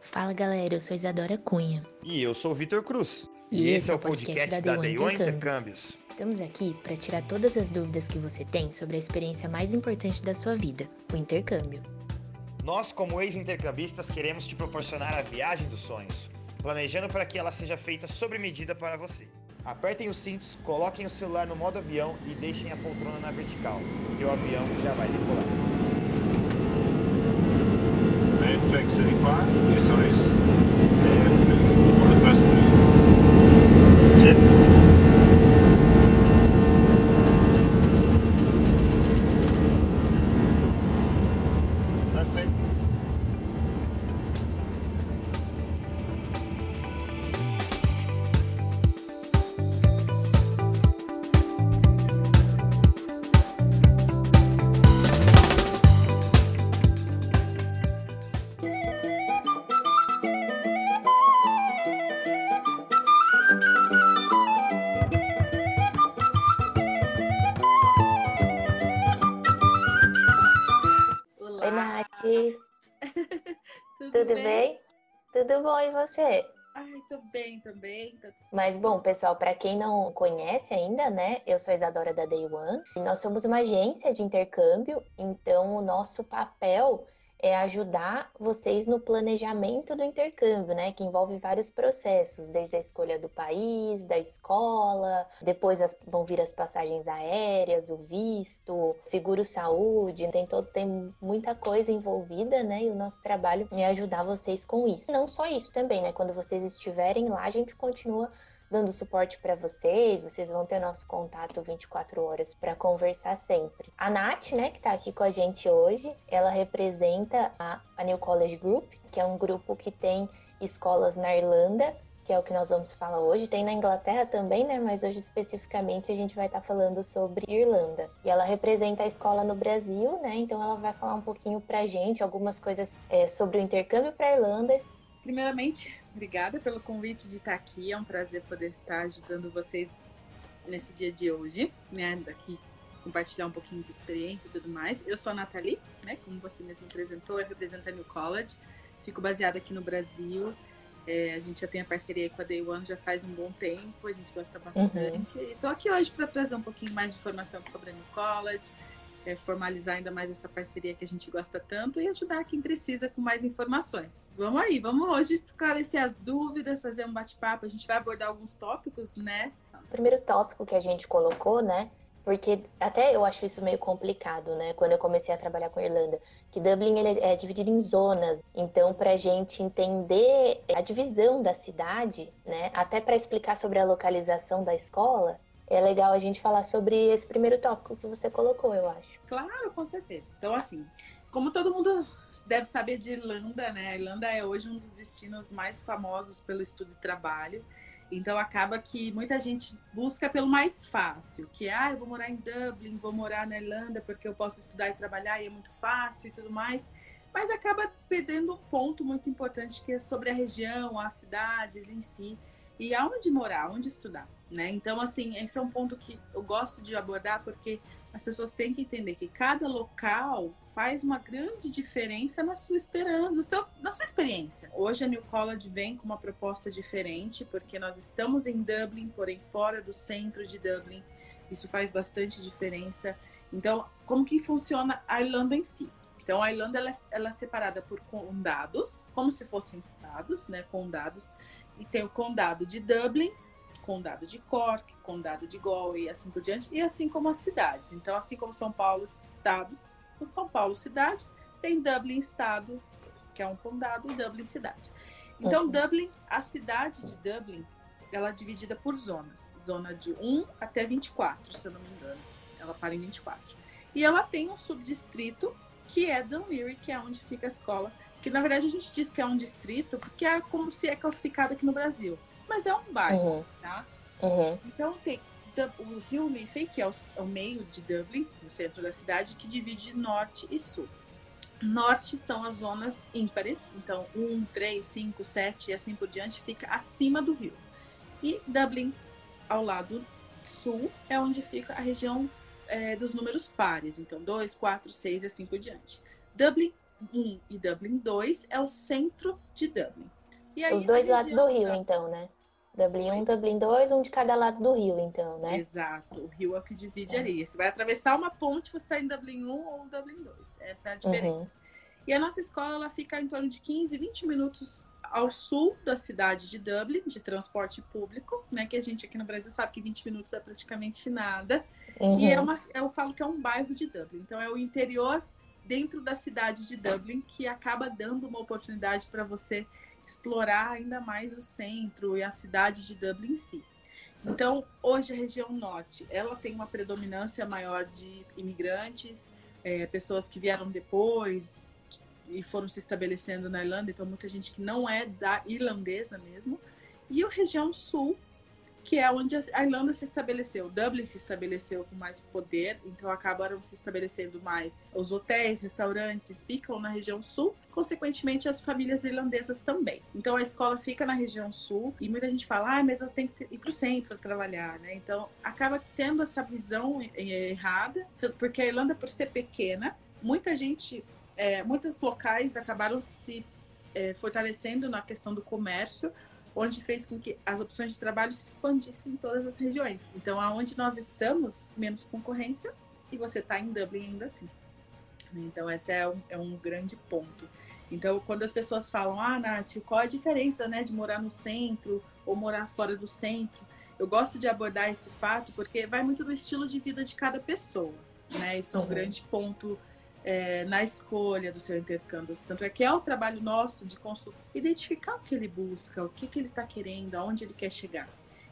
Fala galera, eu sou Isadora Cunha. E eu sou o Vitor Cruz. E, e esse é o podcast, podcast da Day One Intercâmbios. Intercâmbios. Estamos aqui para tirar todas as dúvidas que você tem sobre a experiência mais importante da sua vida, o intercâmbio. Nós, como ex-intercambistas, queremos te proporcionar a viagem dos sonhos, planejando para que ela seja feita sob medida para você. Apertem os cintos, coloquem o celular no modo avião e deixem a poltrona na vertical, porque o avião já vai decolar. Main fix 85, your size, uh, for the first blue. Jet. você? Ai, tô bem também. Tô... Mas bom, pessoal, para quem não conhece ainda, né? Eu sou a Isadora da Day One e nós somos uma agência de intercâmbio, então o nosso papel é ajudar vocês no planejamento do intercâmbio, né? Que envolve vários processos, desde a escolha do país, da escola, depois as, vão vir as passagens aéreas, o visto, seguro saúde, tem todo tem muita coisa envolvida, né? E o nosso trabalho é ajudar vocês com isso. Não só isso também, né? Quando vocês estiverem lá, a gente continua dando suporte para vocês. Vocês vão ter nosso contato 24 horas para conversar sempre. A Nath, né, que está aqui com a gente hoje, ela representa a, a New College Group, que é um grupo que tem escolas na Irlanda, que é o que nós vamos falar hoje. Tem na Inglaterra também, né? Mas hoje especificamente a gente vai estar tá falando sobre Irlanda. E ela representa a escola no Brasil, né? Então ela vai falar um pouquinho pra gente algumas coisas é, sobre o intercâmbio para Irlanda. Primeiramente, Obrigada pelo convite de estar aqui. É um prazer poder estar ajudando vocês nesse dia de hoje, né? Daqui compartilhar um pouquinho de experiência e tudo mais. Eu sou a Nathalie, né? Como você mesmo apresentou, eu represento a New College. Fico baseada aqui no Brasil. É, a gente já tem a parceria com a Day One já faz um bom tempo, a gente gosta bastante. Uhum. E estou aqui hoje para trazer um pouquinho mais de informação sobre a New College, é, formalizar ainda mais essa parceria que a gente gosta tanto e ajudar quem precisa com mais informações. Vamos aí, vamos hoje esclarecer as dúvidas, fazer um bate-papo. A gente vai abordar alguns tópicos, né? O primeiro tópico que a gente colocou, né? Porque até eu acho isso meio complicado, né? Quando eu comecei a trabalhar com a Irlanda, que Dublin ele é dividido em zonas. Então, para a gente entender a divisão da cidade, né? Até para explicar sobre a localização da escola, é legal a gente falar sobre esse primeiro tópico que você colocou, eu acho. Claro, com certeza. Então, assim, como todo mundo deve saber de Irlanda, né? A Irlanda é hoje um dos destinos mais famosos pelo estudo e trabalho. Então acaba que muita gente busca pelo mais fácil, que ah, eu vou morar em Dublin, vou morar na Irlanda porque eu posso estudar e trabalhar e é muito fácil e tudo mais. Mas acaba perdendo um ponto muito importante que é sobre a região, as cidades em si e aonde morar, onde estudar né? Então, assim, esse é um ponto que eu gosto de abordar porque as pessoas têm que entender que cada local faz uma grande diferença na sua esperança, no seu, na sua experiência. Hoje a New College vem com uma proposta diferente porque nós estamos em Dublin, porém fora do centro de Dublin. Isso faz bastante diferença. Então, como que funciona a Irlanda em si? Então, a Irlanda ela é, ela é separada por condados, como se fossem estados, né? Condados. E tem o condado de Dublin, condado de Cork, condado de Galway e assim por diante, e assim como as cidades. Então, assim como São Paulo, estados, São Paulo, cidade, tem Dublin, estado, que é um condado, e Dublin, cidade. Então, uhum. Dublin, a cidade de Dublin, ela é dividida por zonas. Zona de 1 até 24, se eu não me engano. Ela para em 24. E ela tem um subdistrito, que é Dunleary, que é onde fica a escola. Que, na verdade, a gente diz que é um distrito, porque é como se é classificado aqui no Brasil mas é um bairro, uhum. tá? Uhum. Então tem o rio Liffey, que é o, é o, meio de Dublin, no centro da cidade, que divide norte e sul. Norte são as zonas ímpares, então 1, 3, 5, 7 e assim por diante fica acima do rio. E Dublin, ao lado sul, é onde fica a região é, dos números pares, então 2, 4, 6 e assim por diante. Dublin 1 e Dublin 2 é o centro de Dublin. Aí, Os dois lados do rio, então, né? Dublin 1, Dublin 2, um de cada lado do rio, então, né? Exato. O rio é o que divide é. ali. Você vai atravessar uma ponte, você está em Dublin 1 ou Dublin 2. Essa é a diferença. Uhum. E a nossa escola ela fica em torno de 15, 20 minutos ao sul da cidade de Dublin, de transporte público, né? Que a gente aqui no Brasil sabe que 20 minutos é praticamente nada. Uhum. E é uma, eu falo que é um bairro de Dublin. Então é o interior dentro da cidade de Dublin que acaba dando uma oportunidade para você explorar ainda mais o centro e a cidade de Dublin em si. Então, hoje a região norte, ela tem uma predominância maior de imigrantes, é, pessoas que vieram depois e foram se estabelecendo na Irlanda, então muita gente que não é da irlandesa mesmo. E a região sul, que é onde a Irlanda se estabeleceu. Dublin se estabeleceu com mais poder, então acabaram se estabelecendo mais os hotéis, restaurantes, ficam na região sul, consequentemente as famílias irlandesas também. Então a escola fica na região sul e muita gente fala, ah, mas eu tenho que ir para o centro trabalhar, né? Então acaba tendo essa visão errada, porque a Irlanda, por ser pequena, muita gente, é, muitos locais acabaram se é, fortalecendo na questão do comércio onde fez com que as opções de trabalho se expandissem em todas as regiões. Então, aonde nós estamos, menos concorrência, e você está em Dublin ainda assim. Então, esse é um, é um grande ponto. Então, quando as pessoas falam, ah, Nath, qual a diferença né, de morar no centro ou morar fora do centro? Eu gosto de abordar esse fato porque vai muito do estilo de vida de cada pessoa. Né? Isso é um uhum. grande ponto é, na escolha do seu intercâmbio. Tanto é que é o trabalho nosso de identificar o que ele busca, o que, que ele está querendo, aonde ele quer chegar.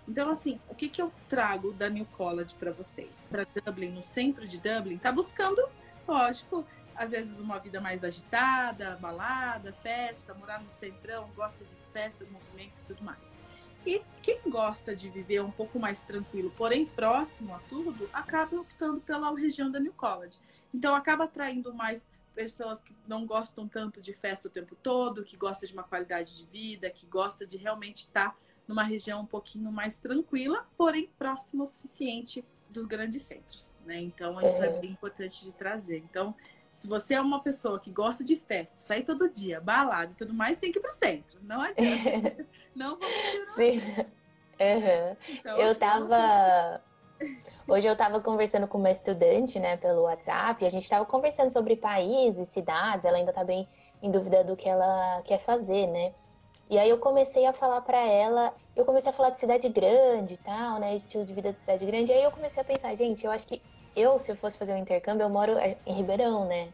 Então, assim, o que, que eu trago da New College para vocês? Para Dublin, no centro de Dublin, tá buscando, lógico, às vezes uma vida mais agitada, balada, festa, morar no centrão, gosta de festa, movimento e tudo mais. E quem gosta de viver um pouco mais tranquilo, porém próximo a tudo, acaba optando pela região da New College. Então acaba atraindo mais pessoas que não gostam tanto de festa o tempo todo, que gosta de uma qualidade de vida, que gosta de realmente estar numa região um pouquinho mais tranquila, porém próxima o suficiente dos grandes centros, né? Então isso é, é bem importante de trazer. Então, se você é uma pessoa que gosta de festa, sair todo dia, balada e tudo mais, tem que ir pro centro. Não adianta. não vamos tirar. Uhum. Então, eu assim, tava. Hoje eu estava conversando com uma estudante, né, pelo WhatsApp, e a gente estava conversando sobre países, cidades, ela ainda está bem em dúvida do que ela quer fazer, né? E aí eu comecei a falar para ela, eu comecei a falar de cidade grande e tal, né, estilo de vida de cidade grande, e aí eu comecei a pensar, gente, eu acho que eu, se eu fosse fazer um intercâmbio, eu moro em Ribeirão, né?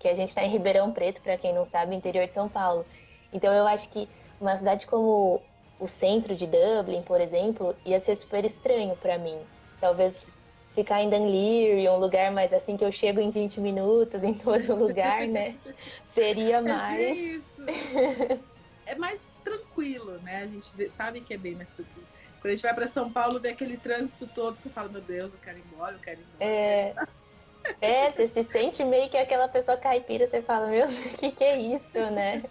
Que a gente está em Ribeirão Preto, para quem não sabe, interior de São Paulo. Então eu acho que uma cidade como o centro de Dublin, por exemplo, ia ser super estranho para mim. Talvez ficar em Dunleary, um lugar mais assim que eu chego em 20 minutos em todo lugar, né? Seria é mais. É, é mais tranquilo, né? A gente sabe que é bem mais tranquilo. Quando a gente vai para São Paulo, vê aquele trânsito todo, você fala, meu Deus, eu quero ir embora, eu quero ir embora. É. É, você se sente meio que aquela pessoa caipira, você fala, meu, o que, que é isso, né?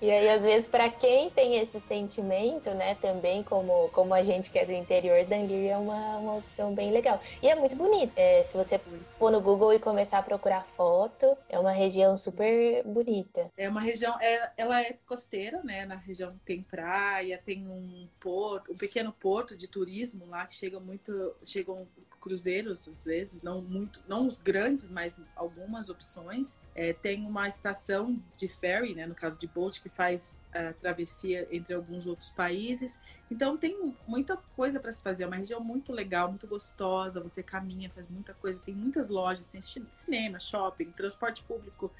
E aí, às vezes, para quem tem esse sentimento, né, também, como, como a gente que é do interior, Dangiri é uma, uma opção bem legal. E é muito bonito. É, se você for no Google e começar a procurar foto, é uma região super bonita. É uma região, é, ela é costeira, né? Na região tem praia, tem um porto, um pequeno porto de turismo lá que chega muito, chegam cruzeiros às vezes, não muito, não os grandes, mas algumas opções. É, tem uma estação de ferry, né, no caso de boat, que faz a travessia entre alguns outros países. Então tem muita coisa para se fazer. É uma região muito legal, muito gostosa. Você caminha, faz muita coisa. Tem muitas lojas, tem cinema, shopping, transporte público.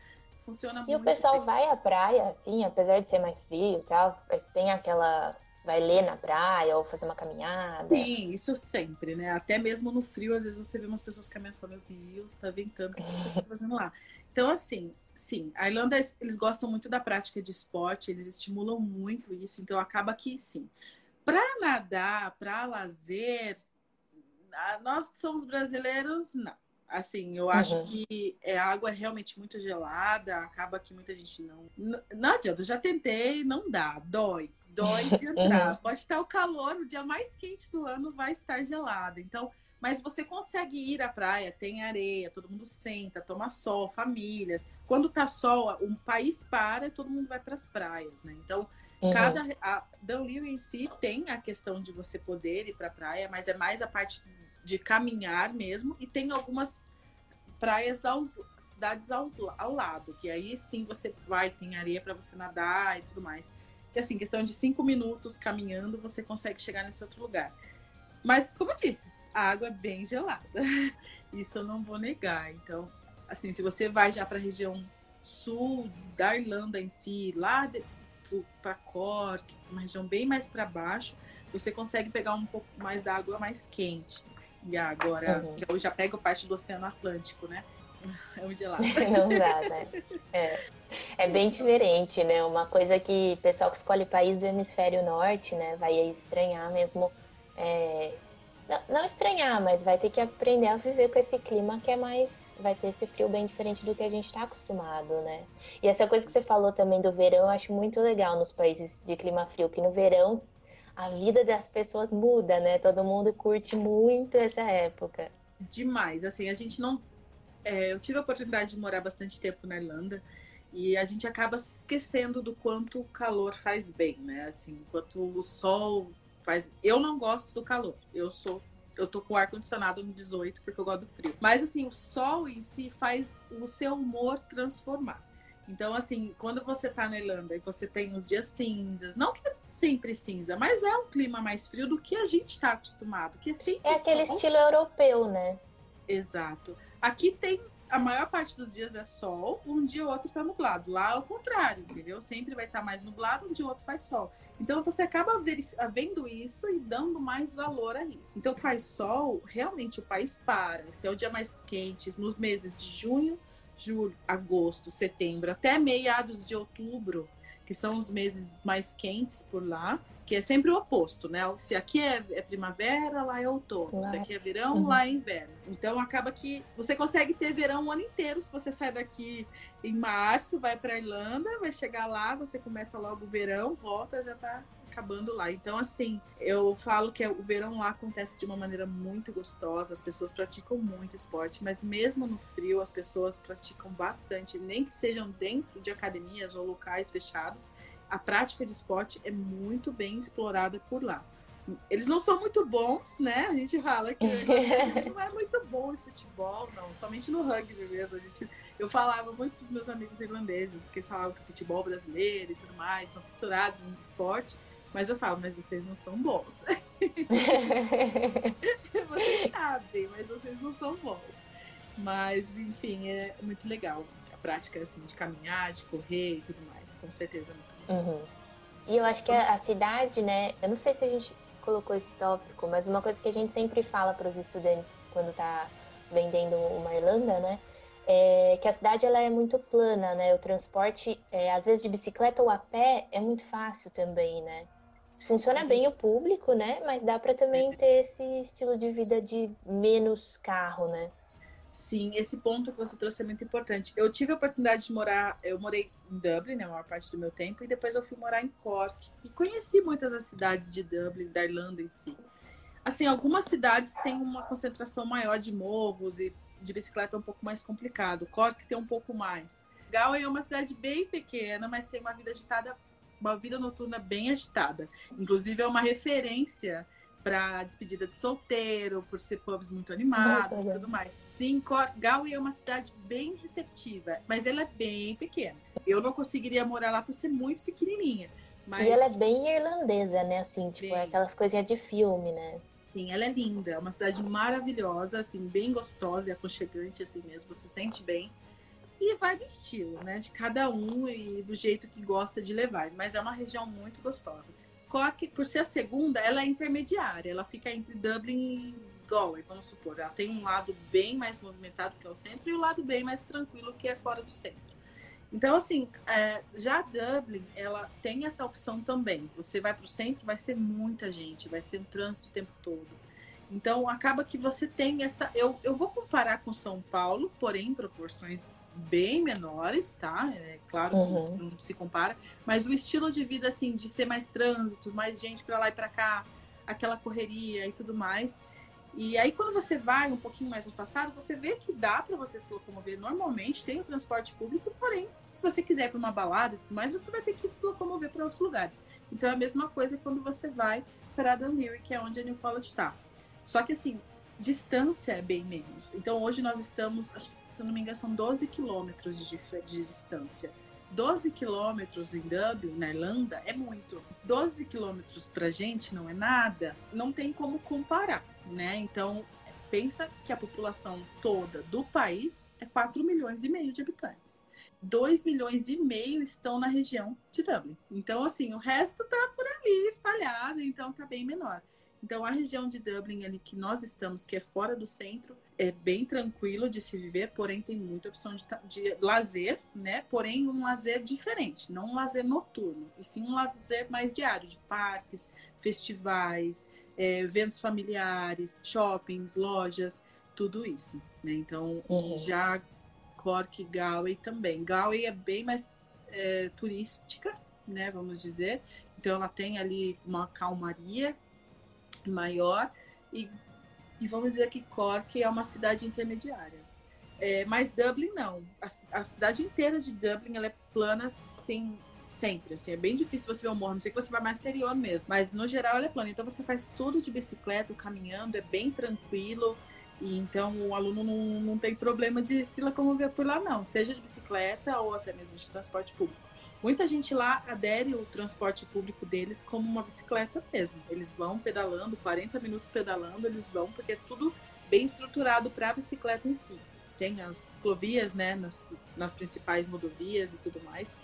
Funciona e muito. E o pessoal bem. vai à praia, assim, apesar de ser mais frio e tal, tem aquela vai ler na praia ou fazer uma caminhada. Sim, isso sempre, né? Até mesmo no frio, às vezes você vê umas pessoas caminhando e fala, meu Deus, tá ventando, o que as pessoas estão fazendo lá? Então, assim, sim, a Irlanda, eles gostam muito da prática de esporte, eles estimulam muito isso, então acaba que, sim. Para nadar, para lazer, nós que somos brasileiros, não. Assim, eu acho uhum. que é, a água é realmente muito gelada, acaba que muita gente não. Não, adianta, eu já tentei, não dá, dói dói de entrar. Pode estar o calor, o dia mais quente do ano vai estar gelado. Então, Mas você consegue ir à praia, tem areia, todo mundo senta, toma sol, famílias. Quando tá sol, o país para e todo mundo vai para as praias, né? Então, uhum. cada a Danlio em si tem a questão de você poder ir para a praia, mas é mais a parte de caminhar mesmo e tem algumas praias aos cidades aos, ao lado, que aí sim você vai, tem areia para você nadar e tudo mais. Que assim, questão de cinco minutos caminhando, você consegue chegar nesse outro lugar. Mas, como eu disse, a água é bem gelada. Isso eu não vou negar. Então, assim, se você vai já para a região sul da Irlanda em si, lá para Cork, uma região bem mais para baixo, você consegue pegar um pouco mais da água mais quente. E agora, uhum. eu já pego parte do Oceano Atlântico, né? É um gelado. Não dá, né? É. é bem diferente, né? Uma coisa que o pessoal que escolhe país do hemisfério norte, né, vai estranhar mesmo é, não, estranhar, mas vai ter que aprender a viver com esse clima que é mais. Vai ter esse frio bem diferente do que a gente está acostumado, né? E essa coisa que você falou também do verão, eu acho muito legal nos países de clima frio, que no verão a vida das pessoas muda, né? Todo mundo curte muito essa época. Demais. Assim, a gente não. É, eu tive a oportunidade de morar bastante tempo na Irlanda e a gente acaba esquecendo do quanto o calor faz bem, né? Assim, quanto o sol Faz... Eu não gosto do calor. Eu sou. Eu tô com o ar-condicionado no 18 porque eu gosto do frio. Mas assim, o sol em si faz o seu humor transformar. Então, assim, quando você tá na Irlanda e você tem os dias cinzas, não que é sempre cinza, mas é um clima mais frio do que a gente tá acostumado, que é sempre É aquele sol. estilo europeu, né? Exato. Aqui tem a maior parte dos dias é sol, um dia ou outro tá nublado. Lá é o contrário, entendeu? Sempre vai estar tá mais nublado, um dia ou outro faz sol. Então você acaba vendo isso e dando mais valor a isso. Então faz sol, realmente o país para. Se é o dia mais quente, nos meses de junho, julho, agosto, setembro, até meados de outubro, que são os meses mais quentes por lá, que é sempre o oposto, né? Se aqui é, é primavera, lá é outono. Lá. Se aqui é verão, uhum. lá é inverno. Então acaba que você consegue ter verão o ano inteiro se você sai daqui em março, vai para Irlanda, vai chegar lá, você começa logo o verão, volta, já tá acabando lá. Então, assim, eu falo que o verão lá acontece de uma maneira muito gostosa, as pessoas praticam muito esporte, mas mesmo no frio, as pessoas praticam bastante, nem que sejam dentro de academias ou locais fechados a prática de esporte é muito bem explorada por lá. Eles não são muito bons, né? A gente fala que não é muito bom em futebol, não. Somente no rugby mesmo. A gente, eu falava muito para os meus amigos irlandeses, que falavam que o futebol brasileiro e tudo mais são fissurados em esporte. Mas eu falo, mas vocês não são bons. vocês sabem, mas vocês não são bons. Mas, enfim, é muito legal a prática assim, de caminhar, de correr e tudo mais. Com certeza é muito Uhum. E eu acho que a, a, cidade, né? Eu não sei se a gente colocou esse tópico, mas uma coisa que a gente sempre fala para os estudantes quando tá vendendo uma Irlanda, né? É que a cidade ela é muito plana, né? O transporte, é, às vezes de bicicleta ou a pé, é muito fácil também, né? Funciona bem o público, né? Mas dá para também ter esse estilo de vida de menos carro, né? Sim, esse ponto que você trouxe é muito importante. Eu tive a oportunidade de morar, eu morei em Dublin, né, a maior parte do meu tempo, e depois eu fui morar em Cork. E conheci muitas das cidades de Dublin, da Irlanda em si. Assim, algumas cidades têm uma concentração maior de morros e de bicicleta é um pouco mais complicado. Cork tem um pouco mais. Galway é uma cidade bem pequena, mas tem uma vida agitada, uma vida noturna bem agitada. Inclusive é uma referência para despedida de solteiro, por ser pubs muito animados e tudo mais. Sim, Galway é uma cidade bem receptiva, mas ela é bem pequena. Eu não conseguiria morar lá por ser muito pequenininha. Mas... E ela é bem irlandesa, né? Assim, tipo, bem... é aquelas coisinhas de filme, né? Sim, ela é linda, é uma cidade maravilhosa, assim, bem gostosa e aconchegante, assim mesmo, você se sente bem. E vai do estilo, né? De cada um e do jeito que gosta de levar. Mas é uma região muito gostosa. Cork, por ser a segunda, ela é intermediária. Ela fica entre Dublin e Galway, vamos supor. Ela tem um lado bem mais movimentado que é o centro e o um lado bem mais tranquilo que é fora do centro. Então, assim, é, já Dublin, ela tem essa opção também. Você vai para o centro, vai ser muita gente, vai ser um trânsito o tempo todo. Então, acaba que você tem essa. Eu, eu vou comparar com São Paulo, porém em proporções bem menores, tá? É claro uhum. que não se compara, mas o estilo de vida, assim, de ser mais trânsito, mais gente para lá e para cá, aquela correria e tudo mais. E aí, quando você vai um pouquinho mais no passado, você vê que dá para você se locomover normalmente, tem o transporte público, porém, se você quiser ir para uma balada e tudo mais, você vai ter que se locomover para outros lugares. Então, é a mesma coisa quando você vai para Dunleary, que é onde a New College está. Só que, assim, distância é bem menos. Então, hoje nós estamos, acho se não me engano, são 12 quilômetros de, de distância. 12 quilômetros em Dublin, na Irlanda, é muito. 12 quilômetros pra gente não é nada. Não tem como comparar né? Então, pensa que a população toda do país é 4 milhões e meio de habitantes. 2 milhões e meio estão na região de Dublin. Então, assim, o resto tá por ali espalhado, então tá bem menor. Então, a região de Dublin ali que nós estamos, que é fora do centro, é bem tranquilo de se viver, porém tem muita opção de, de lazer, né? Porém, um lazer diferente, não um lazer noturno, e sim um lazer mais diário, de parques, festivais, é, eventos familiares, shoppings, lojas, tudo isso. Né? Então, uhum. já Cork Galway também. Galway é bem mais é, turística, né? Vamos dizer. Então, ela tem ali uma calmaria maior e, e vamos dizer que Cork é uma cidade intermediária. É, mas Dublin não. A, a, cidade inteira de Dublin ela é plana, sem Sempre, assim, é bem difícil você ver o morro, não sei que você vai mais exterior mesmo. Mas no geral ela é plana. Então você faz tudo de bicicleta, caminhando, é bem tranquilo. E então o aluno não, não tem problema de se locomover por lá, não. Seja de bicicleta ou até mesmo de transporte público. Muita gente lá adere o transporte público deles como uma bicicleta mesmo. Eles vão pedalando, 40 minutos pedalando, eles vão, porque é tudo bem estruturado para a bicicleta em si. Tem as ciclovias, né, nas, nas principais rodovias e tudo mais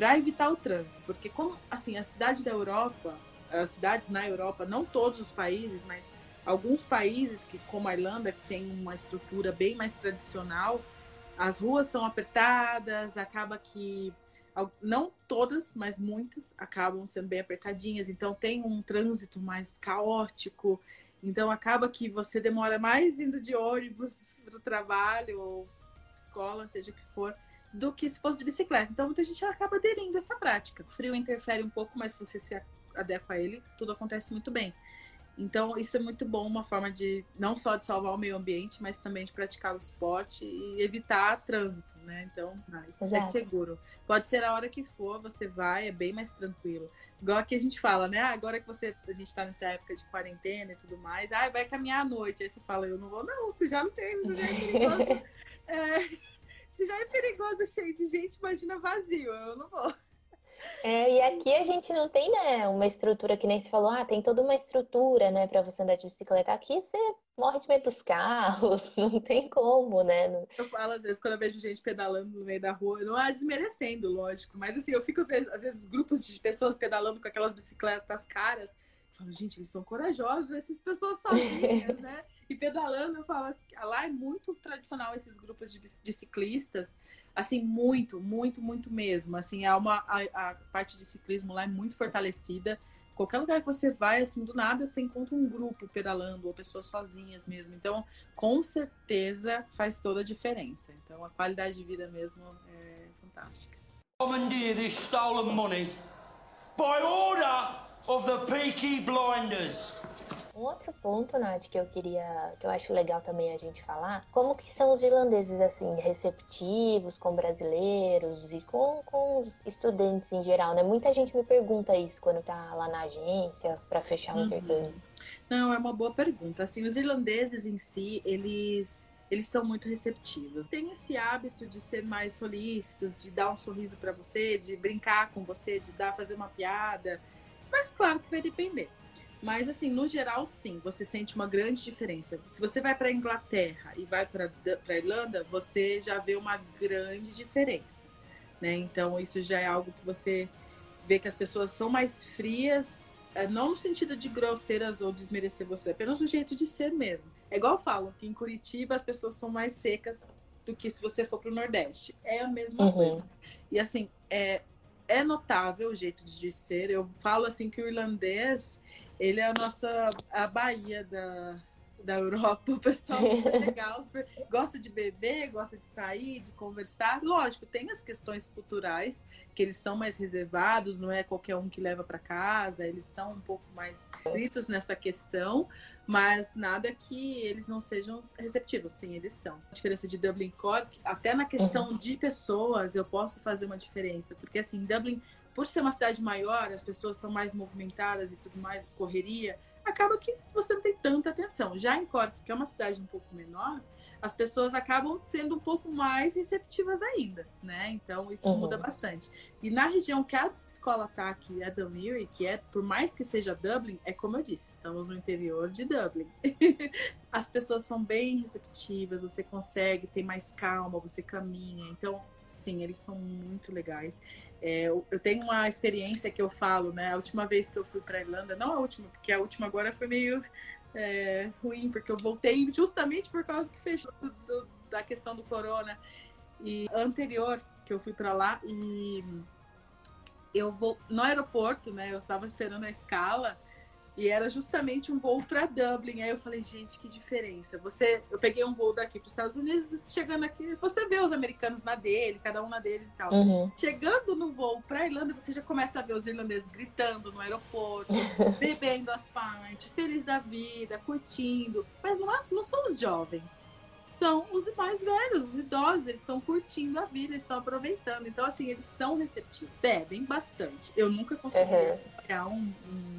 para evitar o trânsito, porque como assim a cidade da Europa, as cidades na Europa, não todos os países, mas alguns países que como a Irlanda que tem uma estrutura bem mais tradicional, as ruas são apertadas, acaba que não todas, mas muitas acabam sendo bem apertadinhas, então tem um trânsito mais caótico, então acaba que você demora mais indo de ônibus para o trabalho ou escola, seja o que for, do que se fosse de bicicleta. Então muita gente acaba aderindo a essa prática. O frio interfere um pouco, mas se você se adequa a ele, tudo acontece muito bem. Então, isso é muito bom, uma forma de não só de salvar o meio ambiente, mas também de praticar o esporte e evitar trânsito, né? Então, isso é seguro. Pode ser a hora que for, você vai, é bem mais tranquilo. Igual aqui a gente fala, né? Ah, agora que você a gente tá nessa época de quarentena e tudo mais, ah, vai caminhar à noite. Aí você fala, eu não vou, não, você já não tem, você já é é, se já é perigoso cheio de gente, imagina vazio. Eu não vou. É, e aqui a gente não tem, né, uma estrutura que nem se falou, ah, tem toda uma estrutura, né, para você andar de bicicleta. Aqui você morre de medo dos carros, não tem como, né? Eu falo às vezes quando eu vejo gente pedalando no meio da rua, não é desmerecendo, lógico, mas assim, eu fico às vezes grupos de pessoas pedalando com aquelas bicicletas caras, eu falo, gente, eles são corajosos, essas pessoas sozinhas, né? E pedalando, eu falo, lá é muito tradicional esses grupos de, de ciclistas, assim, muito, muito, muito mesmo. Assim, uma, a, a, parte de ciclismo lá é muito fortalecida. Qualquer lugar que você vai, assim, do nada você encontra um grupo pedalando, ou pessoas sozinhas mesmo. Então, com certeza faz toda a diferença. Então, a qualidade de vida mesmo é fantástica. Stolen money by order of the Peaky Blinders. Um outro ponto, Nath, que eu queria, que eu acho legal também a gente falar, como que são os irlandeses, assim, receptivos com brasileiros e com, com os estudantes em geral, né? Muita gente me pergunta isso quando tá lá na agência para fechar o uhum. intercâmbio. Não, é uma boa pergunta. Assim, os irlandeses em si, eles eles são muito receptivos. Tem esse hábito de ser mais solícitos, de dar um sorriso para você, de brincar com você, de dar fazer uma piada. Mas claro que vai depender. Mas, assim, no geral, sim, você sente uma grande diferença. Se você vai para Inglaterra e vai para a Irlanda, você já vê uma grande diferença. Né? Então, isso já é algo que você vê que as pessoas são mais frias, é, não no sentido de grosseiras ou desmerecer você, apenas o jeito de ser mesmo. É igual eu falo, que em Curitiba as pessoas são mais secas do que se você for para o Nordeste. É a mesma uhum. coisa. E, assim, é, é notável o jeito de ser. Eu falo, assim, que o irlandês ele é a nossa a Bahia da, da Europa, o pessoal super legal, super, gosta de beber, gosta de sair, de conversar. Lógico, tem as questões culturais, que eles são mais reservados, não é qualquer um que leva para casa, eles são um pouco mais fritos nessa questão, mas nada que eles não sejam receptivos, sim, eles são. A diferença de Dublin e Cork, até na questão uhum. de pessoas, eu posso fazer uma diferença, porque assim, Dublin, por ser uma cidade maior, as pessoas estão mais movimentadas e tudo mais, correria, acaba que você não tem tanta atenção. Já em Cork, que é uma cidade um pouco menor, as pessoas acabam sendo um pouco mais receptivas ainda, né? Então isso uhum. muda bastante. E na região que a escola tá aqui, é Dunleary, que é, por mais que seja Dublin, é como eu disse, estamos no interior de Dublin. as pessoas são bem receptivas, você consegue ter mais calma, você caminha. Então, sim, eles são muito legais. É, eu, tenho uma experiência que eu falo, né? A última vez que eu fui para Irlanda, não a última, porque a última agora foi meio é, ruim, porque eu voltei justamente por causa que fechou do, do, da questão do corona. E anterior que eu fui para lá e eu vou no aeroporto, né? Eu estava esperando a escala e era justamente um voo para Dublin. Aí eu falei, gente, que diferença. Você, eu peguei um voo daqui para os Estados Unidos, chegando aqui, você vê os americanos na dele, cada um na deles e tal. Uhum. Chegando no voo para Irlanda, você já começa a ver os irlandeses gritando no aeroporto, bebendo as partes, feliz da vida, curtindo. Mas não, não são os jovens são os mais velhos, os idosos, eles estão curtindo a vida, eles estão aproveitando. Então, assim, eles são receptivos, bebem bastante. Eu nunca consegui uhum. acompanhar um,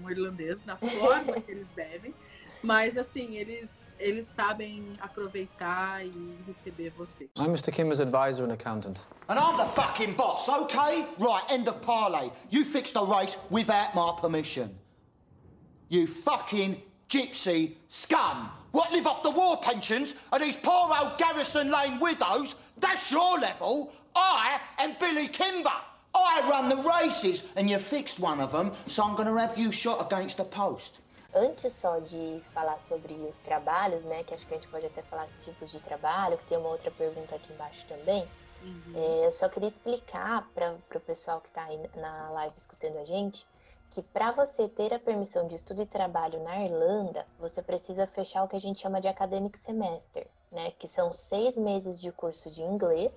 um, irlandês na forma que eles bebem, mas, assim, eles, eles sabem aproveitar e receber você. I'm Mr. Kim's advisor and accountant. And I'm the fucking boss, okay? Right, end of parley. You fixed the race without my permission. You fucking gypsy scum. What live off the war pensions of these poor old Garrison Lane widows? That's your level. I am Billy Kimber. I run the races, and you fixed one of them, so I'm going to have you shot against the post. Antes só de falar sobre os trabalhos, né, que acho que a gente pode até falar tipos de trabalho, que tem uma outra pergunta aqui embaixo também, uhum. é, eu só queria explicar para o pessoal que está aí na live escutando a gente, que para você ter a permissão de estudo e trabalho na Irlanda, você precisa fechar o que a gente chama de academic semester, né? Que são seis meses de curso de inglês.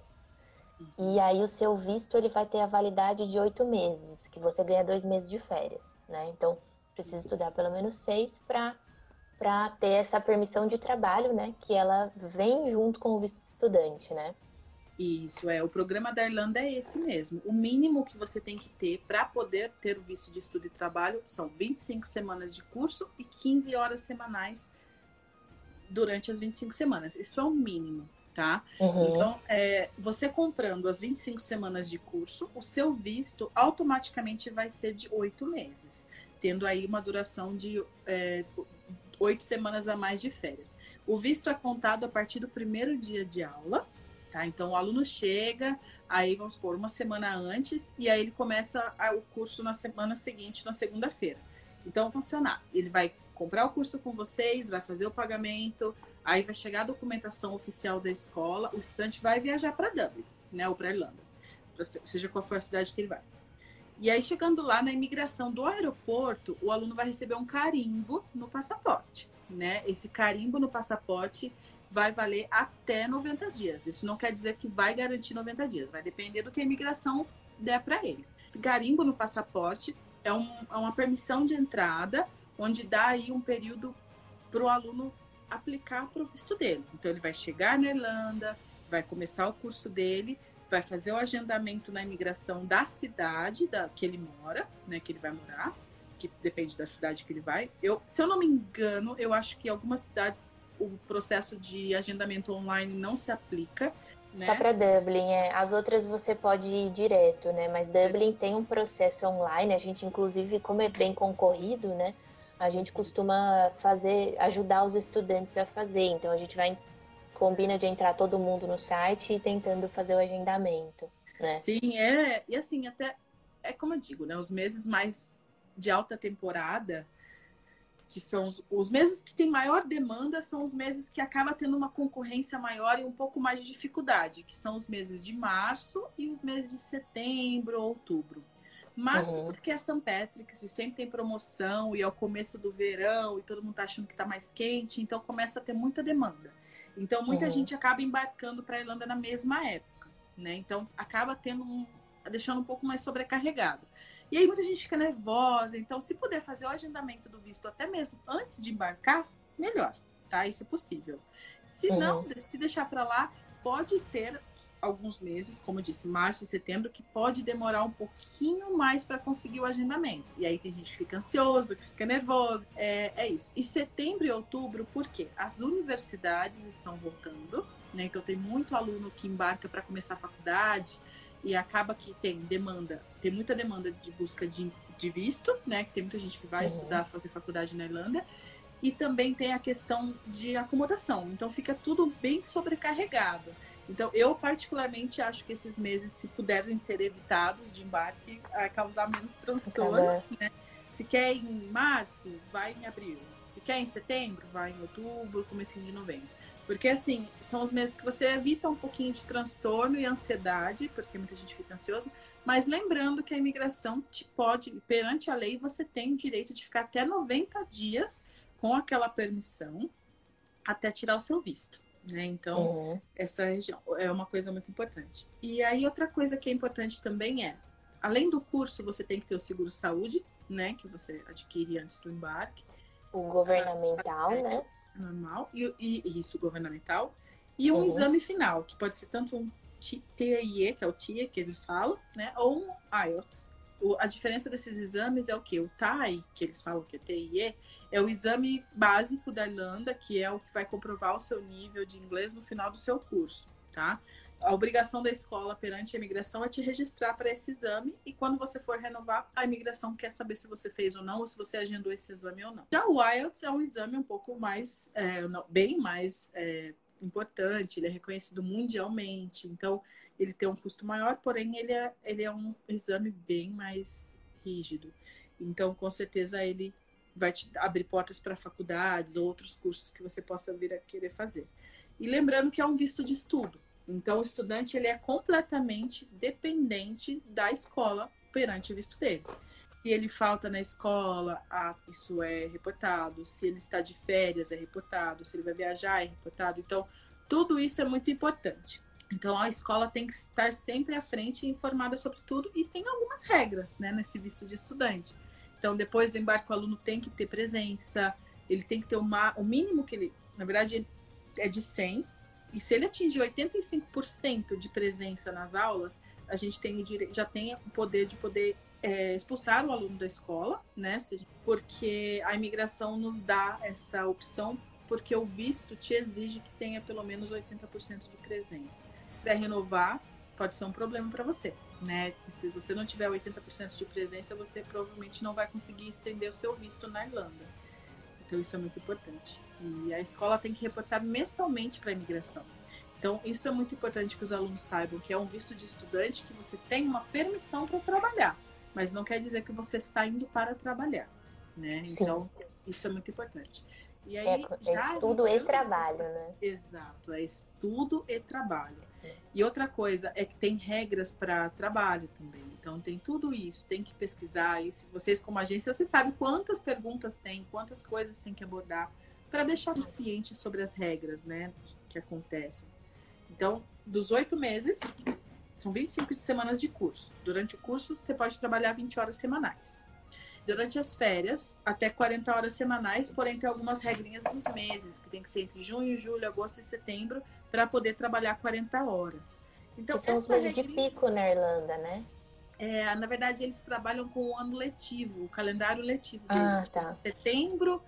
E aí o seu visto ele vai ter a validade de oito meses, que você ganha dois meses de férias, né? Então precisa estudar pelo menos seis para para ter essa permissão de trabalho, né? Que ela vem junto com o visto de estudante, né? Isso, é. O programa da Irlanda é esse mesmo. O mínimo que você tem que ter para poder ter o visto de estudo e trabalho são 25 semanas de curso e 15 horas semanais durante as 25 semanas. Isso é o mínimo, tá? Uhum. Então, é, você comprando as 25 semanas de curso, o seu visto automaticamente vai ser de oito meses, tendo aí uma duração de é, oito semanas a mais de férias. O visto é contado a partir do primeiro dia de aula tá? Então o aluno chega, aí vamos supor, uma semana antes, e aí ele começa o curso na semana seguinte, na segunda-feira. Então, funcionar. Ele vai comprar o curso com vocês, vai fazer o pagamento, aí vai chegar a documentação oficial da escola, o estudante vai viajar para Dublin, né, ou para Irlanda, seja qual for a cidade que ele vai. E aí, chegando lá na imigração do aeroporto, o aluno vai receber um carimbo no passaporte, né? Esse carimbo no passaporte vai valer até 90 dias. Isso não quer dizer que vai garantir 90 dias, vai depender do que a imigração der para ele. Esse garimbo no passaporte é, um, é uma permissão de entrada, onde dá aí um período para o aluno aplicar para o visto dele. Então, ele vai chegar na Irlanda, vai começar o curso dele, vai fazer o agendamento na imigração da cidade da, que ele mora, né, que ele vai morar, que depende da cidade que ele vai. Eu, se eu não me engano, eu acho que algumas cidades o processo de agendamento online não se aplica. Né? Só para Dublin, é. As outras você pode ir direto, né? Mas Dublin tem um processo online. A gente, inclusive, como é bem concorrido, né? A gente costuma fazer, ajudar os estudantes a fazer. Então a gente vai combina de entrar todo mundo no site e tentando fazer o agendamento, né? Sim, é. E assim, até é como eu digo, né? Os meses mais de alta temporada, que são os, os, meses que tem maior demanda, são os meses que acaba tendo uma concorrência maior e um pouco mais de dificuldade, que são os meses de março e os meses de setembro, outubro. Março, uhum. porque é São Patrick's e sempre tem promoção e é o começo do verão e todo mundo tá achando que tá mais quente, então começa a ter muita demanda. Então muita uhum. gente acaba embarcando para a Irlanda na mesma época, né? Então acaba tendo um, deixando um pouco mais sobrecarregado. E aí muita gente fica nervosa, então se puder fazer o agendamento do visto até mesmo antes de embarcar, melhor, tá? Isso é possível. Se uhum. não, se deixar para lá, pode ter alguns meses, como eu disse, março e setembro, que pode demorar um pouquinho mais para conseguir o agendamento. E aí tem gente que fica ansioso, que fica nervoso. É, é isso. E setembro e outubro, por quê? As universidades estão voltando, né? Então tem muito aluno que embarca para começar a faculdade e acaba que tem demanda, tem muita demanda de busca de, de visto, né? Que tem muita gente que vai uhum. estudar, fazer faculdade na Irlanda. E também tem a questão de acomodação. Então fica tudo bem sobrecarregado. Então, eu particularmente acho que esses meses, se puderem ser evitados de embarque, a causar menos transtorno. Né? Se quer em março, vai em abril. Se quer em setembro, vai em outubro, comecinho de novembro. Porque, assim, são os meses que você evita um pouquinho de transtorno e ansiedade, porque muita gente fica ansioso, mas lembrando que a imigração te pode, perante a lei, você tem o direito de ficar até 90 dias com aquela permissão até tirar o seu visto. Né? Então, uhum. essa região é uma coisa muito importante. E aí, outra coisa que é importante também é, além do curso, você tem que ter o seguro saúde, né? Que você adquire antes do embarque. O governamental, é, né? Normal. E, e, isso, governamental. E um uhum. exame final, que pode ser tanto um TIE, que é o TIE que eles falam, né? Ou um IELTS, o, a diferença desses exames é o que? O TAI, que eles falam que é TIE, é o exame básico da Irlanda, que é o que vai comprovar o seu nível de inglês no final do seu curso, tá? A obrigação da escola perante a imigração é te registrar para esse exame e quando você for renovar, a imigração quer saber se você fez ou não, ou se você agendou esse exame ou não. Já o IELTS é um exame um pouco mais, é, bem mais é, importante, ele é reconhecido mundialmente, então ele tem um custo maior, porém ele é, ele é um exame bem mais rígido. Então, com certeza, ele vai te abrir portas para faculdades ou outros cursos que você possa vir a querer fazer. E lembrando que é um visto de estudo. Então, o estudante ele é completamente dependente da escola perante o visto dele. Se ele falta na escola, ah, isso é reportado. Se ele está de férias, é reportado. Se ele vai viajar, é reportado. Então, tudo isso é muito importante. Então a escola tem que estar sempre à frente e informada sobre tudo e tem algumas regras, né, nesse visto de estudante. Então depois do embarque o aluno tem que ter presença, ele tem que ter uma, o mínimo que ele, na verdade, é de 100 e se ele atingir 85% de presença nas aulas, a gente tem o direito, já tem o poder de poder é, expulsar o aluno da escola, né? Porque a imigração nos dá essa opção, porque o visto te exige que tenha pelo menos 80% de presença quiser renovar, pode ser um problema para você, né? Se você não tiver 80% de presença, você provavelmente não vai conseguir estender o seu visto na Irlanda. Então isso é muito importante. E a escola tem que reportar mensalmente para a imigração. Então isso é muito importante que os alunos saibam que é um visto de estudante que você tem uma permissão para trabalhar, mas não quer dizer que você está indo para trabalhar, né? Sim. Então isso é muito importante. E aí, é, é estudo e trabalho, né? Exato, é estudo e trabalho. E outra coisa é que tem regras para trabalho também. Então tem tudo isso, tem que pesquisar. E se vocês, como agência, você sabe quantas perguntas tem, quantas coisas tem que abordar para deixar ciente sobre as regras, né, que, que acontecem. Então, dos oito meses, são 25 semanas de curso. Durante o curso, você pode trabalhar 20 horas semanais durante as férias, até 40 horas semanais, porém tem algumas regrinhas dos meses, que tem que ser entre junho, julho, agosto e setembro, para poder trabalhar 40 horas. Então, que são os meses regrinha... de pico na Irlanda, né? É, na verdade, eles trabalham com o ano letivo, o calendário letivo deles. Ah, tá. Setembro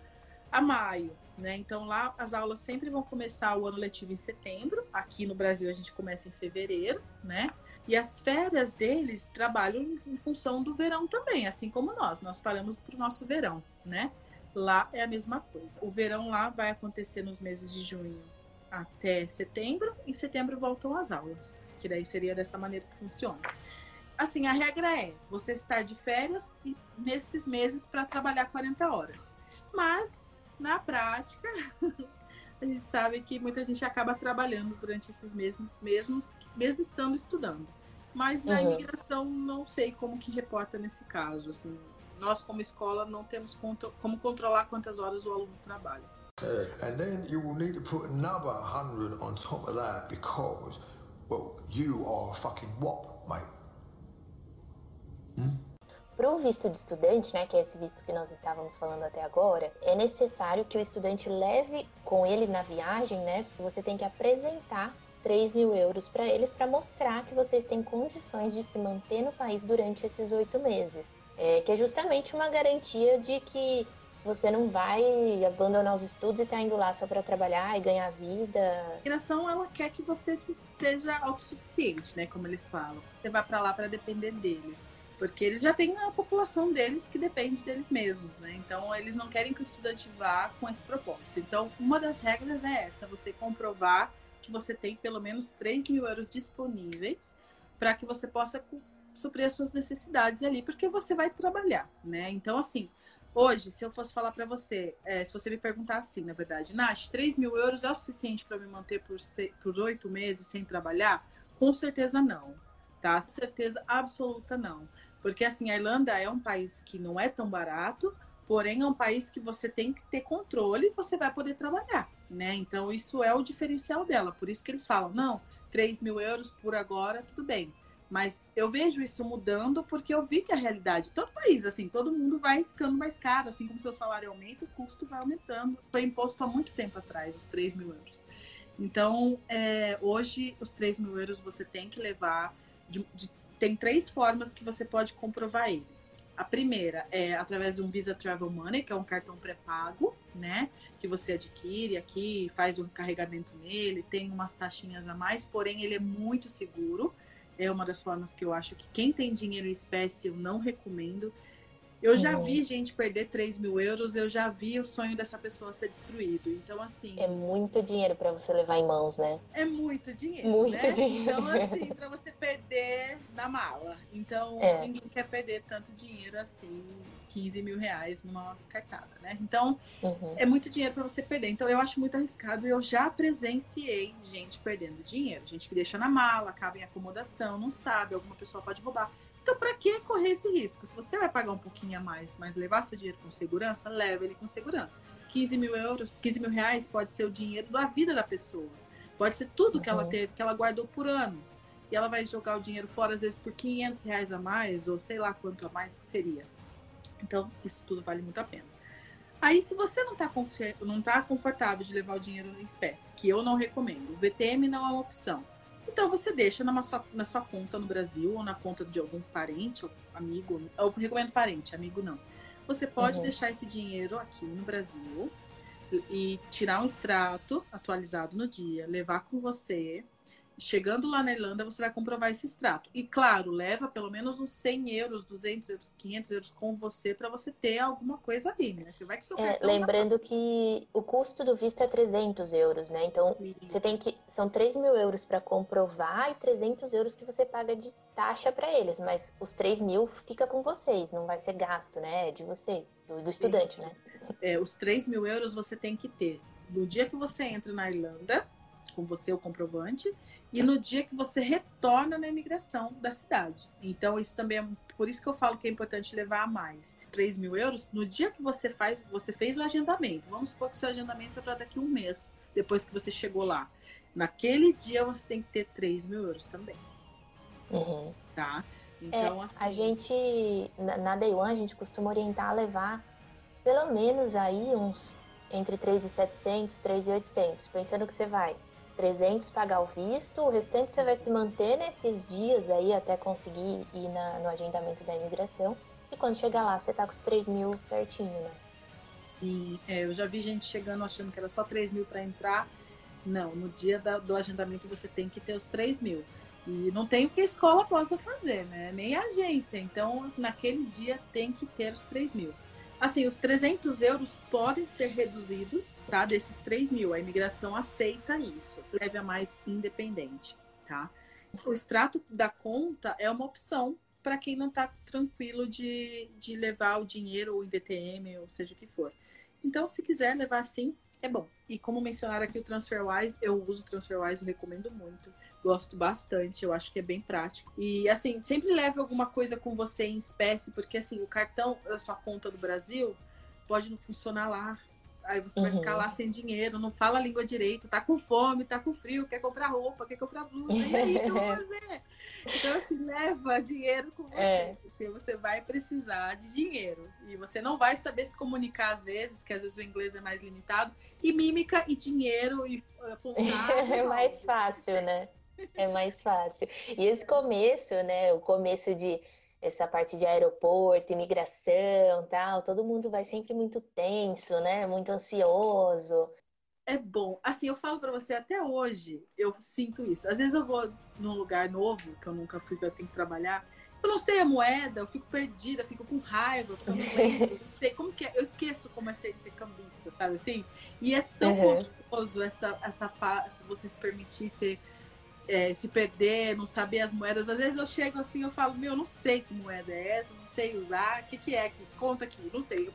a maio, né? Então lá as aulas sempre vão começar o ano letivo em setembro. Aqui no Brasil a gente começa em fevereiro, né? E as férias deles trabalham em função do verão também, assim como nós. Nós paramos para o nosso verão, né? Lá é a mesma coisa. O verão lá vai acontecer nos meses de junho até setembro. Em setembro voltam as aulas, que daí seria dessa maneira que funciona. Assim, a regra é você estar de férias nesses meses para trabalhar 40 horas. Mas, na prática, a gente sabe que muita gente acaba trabalhando durante esses meses, mesmo, mesmo estando estudando. Mas na uhum. imigração não sei como que reporta nesse caso. Assim, nós como escola não temos como controlar quantas horas o aluno trabalha. Okay. And then you will need to put another hundred on top of that because, well, you are a fucking wop, mate. Hmm? Para o visto de estudante, né, que é esse visto que nós estávamos falando até agora, é necessário que o estudante leve com ele na viagem, né? Você tem que apresentar 3 mil euros para eles para mostrar que vocês têm condições de se manter no país durante esses oito meses. É, que é justamente uma garantia de que você não vai abandonar os estudos e estar tá indo lá só para trabalhar e ganhar vida. A migração, ela quer que você seja autossuficiente, né? Como eles falam. Você vai para lá para depender deles. Porque eles já têm a população deles que depende deles mesmos, né? Então, eles não querem que o estudante vá com esse propósito. Então, uma das regras é essa: você comprovar que você tem pelo menos 3 mil euros disponíveis para que você possa suprir as suas necessidades ali, porque você vai trabalhar, né? Então, assim, hoje, se eu fosse falar para você, é, se você me perguntar assim, na verdade, Nath, 3 mil euros é o suficiente para me manter por oito meses sem trabalhar? Com certeza não, tá? Certeza absoluta não. Porque, assim, a Irlanda é um país que não é tão barato, porém é um país que você tem que ter controle e você vai poder trabalhar, né? Então, isso é o diferencial dela. Por isso que eles falam, não, 3 mil euros por agora, tudo bem. Mas eu vejo isso mudando porque eu vi que a realidade, todo país, assim, todo mundo vai ficando mais caro, assim como seu salário aumenta, o custo vai aumentando. Foi imposto há muito tempo atrás, os 3 mil euros. Então, é, hoje, os 3 mil euros você tem que levar de, de tem três formas que você pode comprovar ele. A primeira é através de um Visa Travel Money, que é um cartão pré-pago, né? Que você adquire aqui, faz um carregamento nele, tem umas taxinhas a mais, porém ele é muito seguro. É uma das formas que eu acho que quem tem dinheiro em espécie eu não recomendo. Eu já uhum. vi gente perder 3 mil euros, eu já vi o sonho dessa pessoa ser destruído. Então, assim. É muito dinheiro para você levar em mãos, né? É muito dinheiro. Muito né? dinheiro. Então, assim, para você perder na mala. Então, é. ninguém quer perder tanto dinheiro assim, 15 mil reais numa cartada, né? Então, uhum. é muito dinheiro para você perder. Então, eu acho muito arriscado. Eu já presenciei gente perdendo dinheiro. Gente que deixa na mala, acaba em acomodação, não sabe, alguma pessoa pode roubar. Então, para que correr esse risco? Se você vai pagar um pouquinho a mais, mas levar seu dinheiro com segurança, leva ele com segurança. 15 mil euros, 15 mil reais pode ser o dinheiro da vida da pessoa. Pode ser tudo uhum. que ela uhum. teve, que ela guardou por anos. E ela vai jogar o dinheiro fora, às vezes, por 500 reais a mais, ou sei lá quanto a mais que seria. Então, isso tudo vale muito a pena. Aí, se você não está não tá confortável de levar o dinheiro em espécie, que eu não recomendo, o VTM não é uma opção então você deixa na sua, na sua conta no Brasil ou na conta de algum parente ou amigo. Eu recomendo parente, amigo não. Você pode uhum. deixar esse dinheiro aqui no Brasil e tirar um extrato atualizado no dia, levar com você Chegando lá na Irlanda, você vai comprovar esse extrato. E claro, leva pelo menos uns 100 euros, 200 euros, 500 euros com você para você ter alguma coisa ali, né? Vai que seu é, lembrando que o custo do visto é 300 euros, né? Então, Isso. você tem que. São 3 mil euros para comprovar e 300 euros que você paga de taxa para eles. Mas os 3 mil fica com vocês, não vai ser gasto, né? É de vocês, do, do estudante, Isso. né? É, os 3 mil euros você tem que ter. No dia que você entra na Irlanda, com você o comprovante e no dia que você retorna na imigração da cidade. Então, isso também é por isso que eu falo que é importante levar a mais. 3 mil euros, no dia que você faz, você fez o agendamento. Vamos supor que o seu agendamento é para daqui a um mês, depois que você chegou lá. Naquele dia você tem que ter 3 mil euros também. Uhum. Tá? Então, é, assim... A gente, na Day One, a gente costuma orientar a levar pelo menos aí uns entre 3,700 e 3,800, pensando que você vai 300 pagar o visto, o restante você vai se manter nesses dias aí até conseguir ir na, no agendamento da imigração. E quando chegar lá, você tá com os 3 mil certinho, né? E é, eu já vi gente chegando achando que era só 3 mil para entrar. Não, no dia da, do agendamento você tem que ter os 3 mil. E não tem o que a escola possa fazer, né? Nem a agência. Então, naquele dia tem que ter os 3 mil. Assim, os 300 euros podem ser reduzidos, tá? Desses 3 mil. A imigração aceita isso. Leve a mais independente, tá? O extrato da conta é uma opção para quem não está tranquilo de, de levar o dinheiro ou em VTM, ou seja o que for. Então, se quiser levar assim, é bom. E como mencionar aqui o TransferWise, eu uso o TransferWise, recomendo muito. Gosto bastante, eu acho que é bem prático. E assim, sempre leve alguma coisa com você em espécie, porque assim, o cartão da sua conta do Brasil pode não funcionar lá. Aí você uhum. vai ficar uhum. lá sem dinheiro, não fala a língua direito, tá com fome, tá com frio, quer comprar roupa, quer comprar blusa, e aí, o que eu vou fazer? Então, assim, leva dinheiro com você, é. porque você vai precisar de dinheiro. E você não vai saber se comunicar às vezes, que às vezes o inglês é mais limitado, e mímica e dinheiro e apontar. é mais fácil, né? É mais fácil. E esse começo, né? O começo de essa parte de aeroporto, imigração, tal, todo mundo vai sempre muito tenso, né? Muito ansioso. É bom. Assim, eu falo para você até hoje, eu sinto isso. Às vezes eu vou num lugar novo, que eu nunca fui, que eu tenho que trabalhar, eu não sei a moeda, eu fico perdida, fico com raiva, eu não lembro, não sei como que é, eu esqueço como é ser intercambista, sabe assim? E é tão uhum. gostoso essa, essa fase, você se permitir ser é, se perder, não saber as moedas. Às vezes eu chego assim, eu falo, meu, não sei que moeda é essa, não sei usar, o que, que é que conta aqui, não sei. Eu,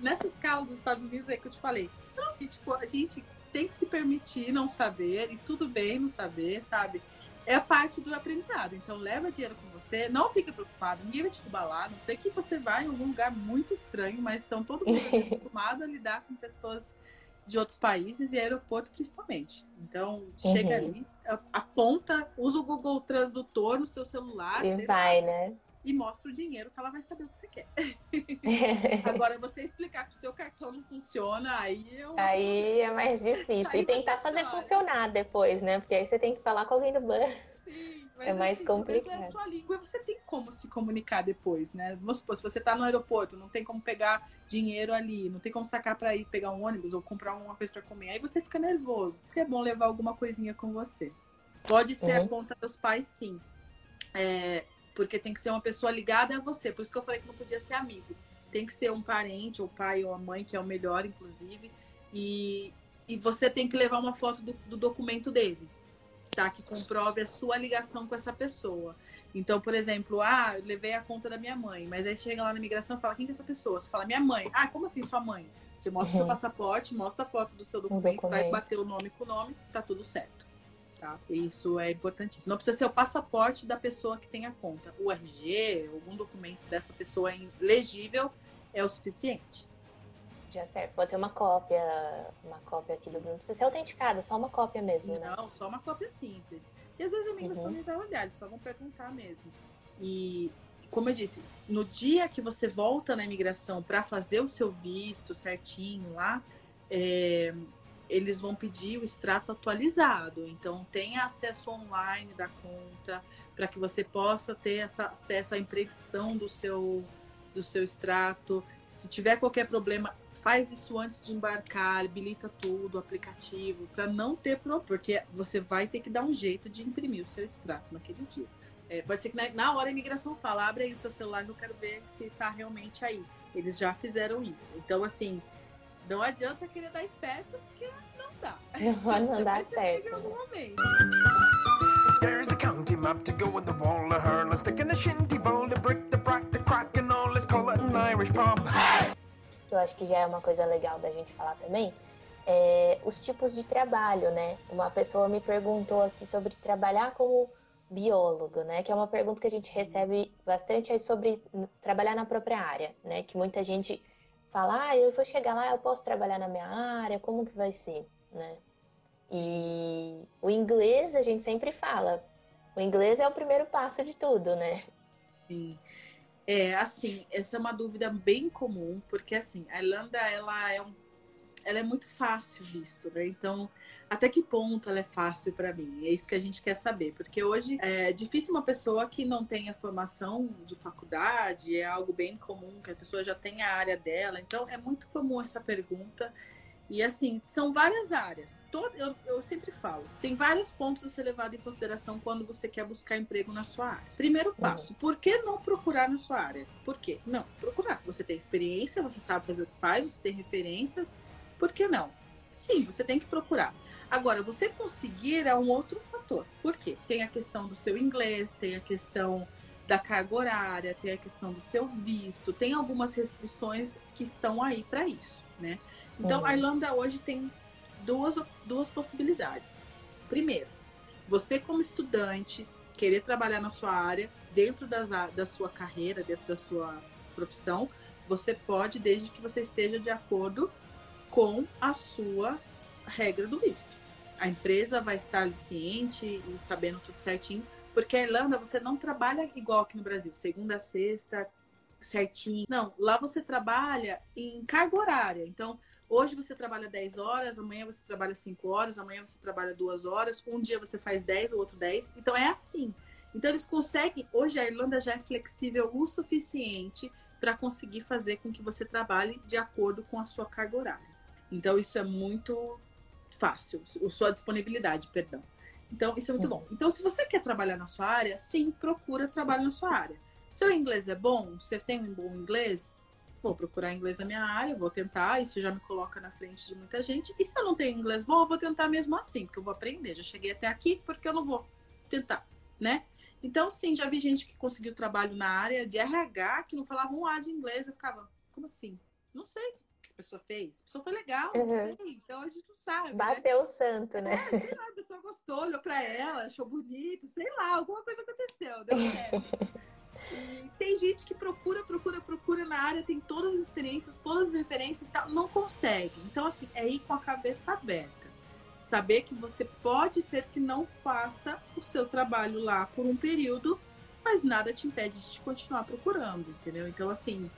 nessa escala dos Estados Unidos é que eu te falei. Eu não sei, tipo, a gente tem que se permitir não saber, e tudo bem não saber, sabe? É a parte do aprendizado. Então leva dinheiro com você, não fique preocupado, ninguém vai te roubar não sei que você vai em algum lugar muito estranho, mas estão todo mundo acostumado a lidar com pessoas de outros países e aeroporto principalmente. Então, chega uhum. ali, aponta, usa o Google Tradutor no seu celular. E vai, lá, né? E mostra o dinheiro que ela vai saber o que você quer. Agora, você explicar que o seu cartão não funciona, aí eu... Aí é mais difícil. Aí e tentar fazer funcionar depois, né? Porque aí você tem que falar com alguém do banco. Sim. Mas, é mais assim, complicado. É a sua língua você tem como se comunicar depois, né? Vamos supor, se você está no aeroporto, não tem como pegar dinheiro ali, não tem como sacar para ir pegar um ônibus ou comprar uma coisa para comer, aí você fica nervoso. Porque é bom levar alguma coisinha com você. Pode ser uhum. a conta dos pais, sim. É, porque tem que ser uma pessoa ligada a você. Por isso que eu falei que não podia ser amigo. Tem que ser um parente, ou pai ou a mãe, que é o melhor, inclusive. E, e você tem que levar uma foto do, do documento dele tá? Que comprove a sua ligação com essa pessoa. Então, por exemplo, ah, eu levei a conta da minha mãe, mas aí chega lá na imigração e fala, quem que é essa pessoa? Você fala, minha mãe. Ah, como assim sua mãe? Você mostra uhum. seu passaporte, mostra a foto do seu documento, documento, vai bater o nome com o nome, tá tudo certo. Tá? Isso é importantíssimo. Não precisa ser o passaporte da pessoa que tem a conta. O RG, algum documento dessa pessoa legível é o suficiente. Já serve. Pode ter uma cópia, uma cópia aqui do Bruno. Não precisa ser autenticada, só uma cópia mesmo, né? Não, só uma cópia simples. E às vezes a imigração uhum. nem vai olhar, eles só vão perguntar mesmo. E, como eu disse, no dia que você volta na imigração para fazer o seu visto certinho lá, é, eles vão pedir o extrato atualizado. Então, tenha acesso online da conta para que você possa ter essa, acesso à impressão do seu, do seu extrato. Se tiver qualquer problema, faz isso antes de embarcar, habilita tudo, o aplicativo, para não ter problema, porque você vai ter que dar um jeito de imprimir o seu extrato naquele dia. É, pode ser que na, na, hora a imigração fala, abre aí o seu celular eu quero ver se está realmente aí. Eles já fizeram isso. Então, assim, não adianta querer dar esperto, porque não dá. Não, não dá certo. There's a county map to go in the wall of her. Let's stick in a shinty bowl, the brick, the brack, the crack, and all. Let's call it an Irish pub que eu acho que já é uma coisa legal da gente falar também, é os tipos de trabalho, né? Uma pessoa me perguntou aqui sobre trabalhar como biólogo, né? Que é uma pergunta que a gente recebe bastante sobre trabalhar na própria área, né? Que muita gente fala, ah, eu vou chegar lá, eu posso trabalhar na minha área, como que vai ser, né? E o inglês a gente sempre fala, o inglês é o primeiro passo de tudo, né? Sim. É, assim, essa é uma dúvida bem comum, porque assim, a Irlanda ela é um ela é muito fácil visto, né? Então, até que ponto ela é fácil para mim? É isso que a gente quer saber, porque hoje é difícil uma pessoa que não tenha formação de faculdade, é algo bem comum, que a pessoa já tenha a área dela. Então, é muito comum essa pergunta e assim, são várias áreas. Todo, eu, eu sempre falo, tem vários pontos a ser levado em consideração quando você quer buscar emprego na sua área. Primeiro passo, uhum. por que não procurar na sua área? Por quê? Não, procurar. Você tem experiência, você sabe fazer o que faz, você tem referências. Por que não? Sim, você tem que procurar. Agora, você conseguir é um outro fator. Por quê? Tem a questão do seu inglês, tem a questão da carga horária, tem a questão do seu visto, tem algumas restrições que estão aí para isso, né? Então, a Irlanda hoje tem duas, duas possibilidades. Primeiro, você como estudante, querer trabalhar na sua área, dentro das, da sua carreira, dentro da sua profissão, você pode, desde que você esteja de acordo com a sua regra do visto. A empresa vai estar ciente e sabendo tudo certinho, porque a Irlanda você não trabalha igual aqui no Brasil, segunda a sexta, certinho. Não, lá você trabalha em carga horária. Então, hoje você trabalha 10 horas, amanhã você trabalha 5 horas, amanhã você trabalha 2 horas, um dia você faz 10, o outro 10. Então, é assim. Então, eles conseguem. Hoje, a Irlanda já é flexível o suficiente para conseguir fazer com que você trabalhe de acordo com a sua carga horária. Então, isso é muito fácil, sua disponibilidade, perdão. Então, isso é muito bom. Então, se você quer trabalhar na sua área, sim, procura trabalho na sua área. Seu inglês é bom? Você tem um bom inglês? Vou procurar inglês na minha área, vou tentar, isso já me coloca na frente de muita gente. E se eu não tenho inglês bom, eu vou tentar mesmo assim, porque eu vou aprender. Já cheguei até aqui, porque eu não vou tentar, né? Então, sim, já vi gente que conseguiu trabalho na área de RH que não falava um A de inglês. Eu ficava, como assim? Não sei o que a pessoa fez. A pessoa foi legal, uhum. não sei. Então a gente não sabe. Né? Bateu né? o santo, né? É, sei lá, a pessoa gostou, olhou pra ela, achou bonito, sei lá, alguma coisa aconteceu, deu certo. E tem gente que procura, procura, procura na área, tem todas as experiências, todas as referências e tal, não consegue. Então, assim, é ir com a cabeça aberta. Saber que você pode ser que não faça o seu trabalho lá por um período, mas nada te impede de continuar procurando, entendeu? Então, assim,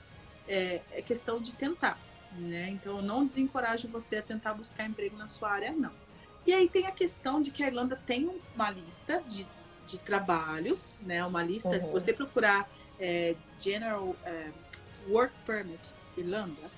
é, é questão de tentar, né? Então, eu não desencorajo você a tentar buscar emprego na sua área, não. E aí tem a questão de que a Irlanda tem uma lista de, de trabalhos, né? Uma lista, uhum. se você procurar é, General é, Work Permit Irlanda,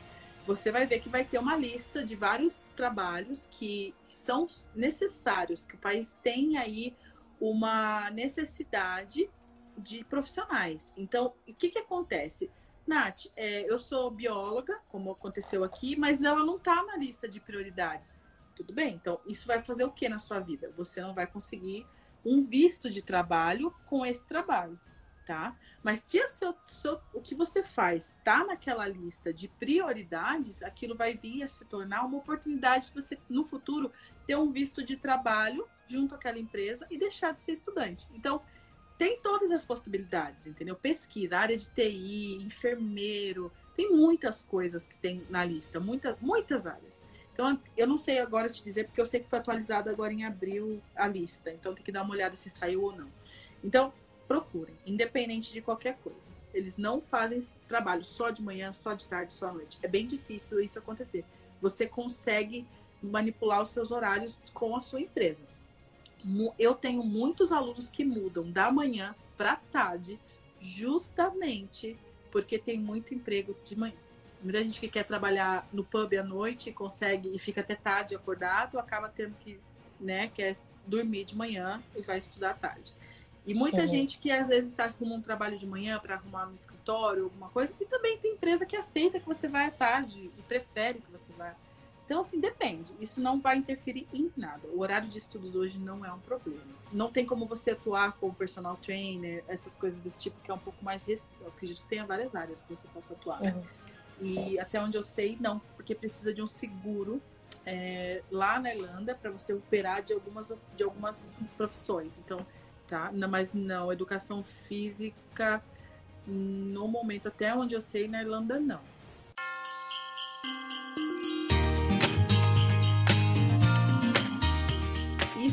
você vai ver que vai ter uma lista de vários trabalhos que são necessários, que o país tem aí uma necessidade de profissionais. Então, o que, que acontece? Nath, é, eu sou bióloga, como aconteceu aqui, mas ela não está na lista de prioridades. Tudo bem, então isso vai fazer o que na sua vida? Você não vai conseguir um visto de trabalho com esse trabalho tá? Mas se o, seu, seu, o que você faz está naquela lista de prioridades, aquilo vai vir a se tornar uma oportunidade de você, no futuro, ter um visto de trabalho junto àquela empresa e deixar de ser estudante. Então, tem todas as possibilidades, entendeu? Pesquisa, área de TI, enfermeiro, tem muitas coisas que tem na lista, muitas, muitas áreas. Então, eu não sei agora te dizer, porque eu sei que foi atualizada agora em abril a lista. Então, tem que dar uma olhada se saiu ou não. Então, procurem, independente de qualquer coisa. Eles não fazem trabalho só de manhã, só de tarde, só à noite. É bem difícil isso acontecer. Você consegue manipular os seus horários com a sua empresa. Eu tenho muitos alunos que mudam da manhã para tarde, justamente porque tem muito emprego de manhã. Muita gente que quer trabalhar no pub à noite consegue e fica até tarde acordado, acaba tendo que, né, quer dormir de manhã e vai estudar à tarde. E muita uhum. gente que às vezes arruma um trabalho de manhã para arrumar no escritório, alguma coisa, e também tem empresa que aceita que você vai à tarde e prefere que você vá. Então, assim, depende. Isso não vai interferir em nada. O horário de estudos hoje não é um problema. Não tem como você atuar como personal trainer, essas coisas desse tipo, que é um pouco mais restrito. Eu acredito que tenha várias áreas que você possa atuar. Uhum. E até onde eu sei, não, porque precisa de um seguro é, lá na Irlanda para você operar de algumas, de algumas profissões. Então, tá? Não, mas não, educação física, no momento, até onde eu sei, na Irlanda não.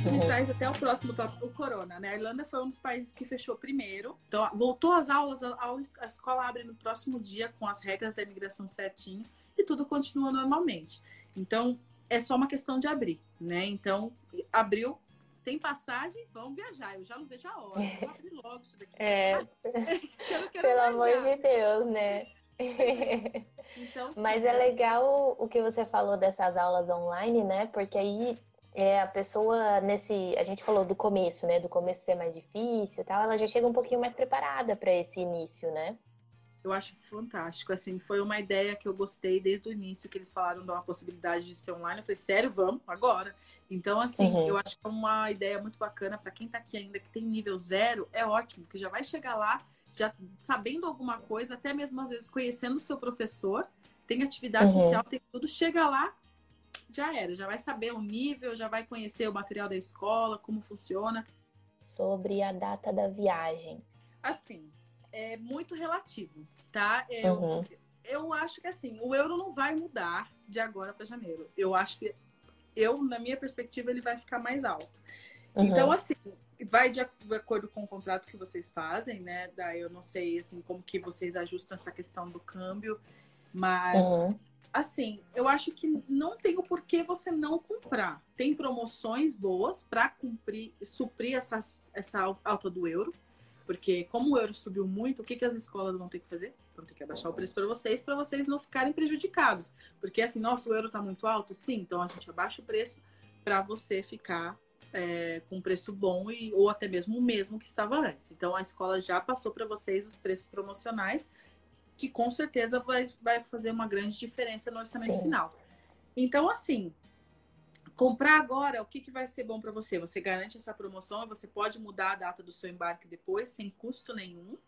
Isso me traz até o próximo tópico, o corona, né? A Irlanda foi um dos países que fechou primeiro. Então, voltou às aulas, a, escola abre no próximo dia com as regras da imigração certinho e tudo continua normalmente. Então, é só uma questão de abrir, né? Então, abriu, tem passagem, vamos viajar. Eu já não vejo a hora. Vou abrir logo isso daqui. É. Pelo amor de Deus, né? Então, sim, Mas é legal o que você falou dessas aulas online, né? Porque aí é, a pessoa nesse. A gente falou do começo, né? Do começo ser mais difícil e tal, ela já chega um pouquinho mais preparada para esse início, né? eu acho fantástico. Assim, foi uma ideia que eu gostei desde o início, que eles falaram de uma possibilidade de ser online. Eu falei, sério, vamos, agora. Então, assim, uhum. eu acho que é uma ideia muito bacana para quem está aqui ainda, que tem nível zero, é ótimo, que já vai chegar lá, já sabendo alguma coisa, até mesmo às vezes conhecendo o seu professor, tem atividade uhum. social, tem tudo, chega lá, já era, já vai saber o nível, já vai conhecer o material da escola, como funciona. Sobre a data da viagem. Assim, é muito relativo, tá? Eu, uhum. eu acho que assim, o euro não vai mudar de agora para janeiro. Eu acho que eu, na minha perspectiva, ele vai ficar mais alto. Uhum. Então, assim, vai de acordo com o contrato que vocês fazem, né? Daí eu não sei assim como que vocês ajustam essa questão do câmbio, mas uhum. Assim, eu acho que não tem o porquê você não comprar. Tem promoções boas para cumprir, suprir essa, essa alta do euro. Porque como o euro subiu muito, o que, que as escolas vão ter que fazer? Vão ter que abaixar o preço para vocês, para vocês não ficarem prejudicados. Porque assim, nosso euro está muito alto? Sim, então a gente abaixa o preço para você ficar é, com preço bom e, ou até mesmo o mesmo que estava antes. Então a escola já passou para vocês os preços promocionais, que com certeza vai, vai fazer uma grande diferença no orçamento Sim. final. Então, assim, comprar agora, o que, que vai ser bom para você? Você garante essa promoção e você pode mudar a data do seu embarque depois, sem custo nenhum.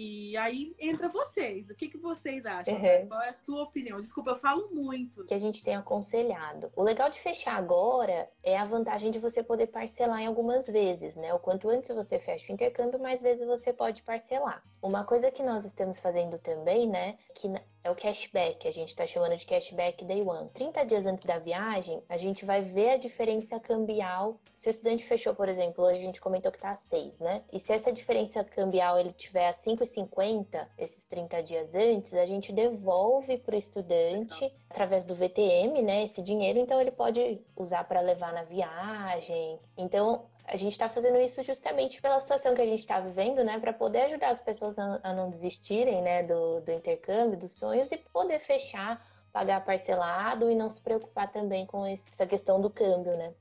E aí entra vocês. O que, que vocês acham? Uhum. Qual é a sua opinião? Desculpa, eu falo muito. Que a gente tem aconselhado. O legal de fechar agora é a vantagem de você poder parcelar em algumas vezes, né? O quanto antes você fecha o intercâmbio, mais vezes você pode parcelar. Uma coisa que nós estamos fazendo também, né? Que é o cashback, a gente está chamando de cashback day one. 30 dias antes da viagem, a gente vai ver a diferença cambial. Se o estudante fechou, por exemplo, hoje a gente comentou que está a 6, né? E se essa diferença cambial ele tiver a 5,50 esses 30 dias antes, a gente devolve para o estudante através do VTM, né? Esse dinheiro, então ele pode usar para levar na viagem. Então, a gente está fazendo isso justamente pela situação que a gente está vivendo, né? Para poder ajudar as pessoas a, não desistirem, né? Do, do intercâmbio, dos sonhos e poder fechar, pagar parcelado e não se preocupar também com essa questão do câmbio, né?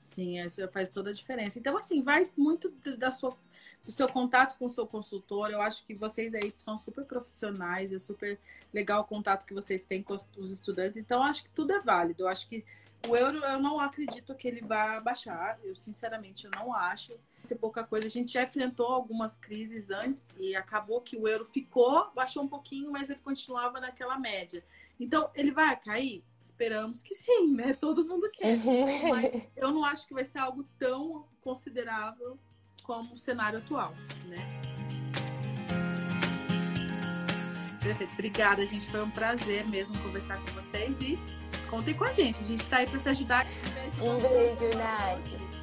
Sim, isso faz toda a diferença. Então, assim, vai muito da sua, do seu contato com o seu consultor. Eu acho que vocês aí são super profissionais, é super legal o contato que vocês têm com os, os estudantes. Então, acho que tudo é válido. Eu acho que o euro, eu não acredito que ele vá baixar. Eu, sinceramente, eu não acho. Ser pouca coisa. A gente já enfrentou algumas crises antes e acabou que o euro ficou, baixou um pouquinho, mas ele continuava naquela média. Então, ele vai cair? Esperamos que sim, né? Todo mundo quer. Uhum. Mas eu não acho que vai ser algo tão considerável como o cenário atual, né? Perfeito. Obrigada, gente. Foi um prazer mesmo conversar com vocês e Contem com a gente. A gente está aí para se ajudar. Um beijo, Nath.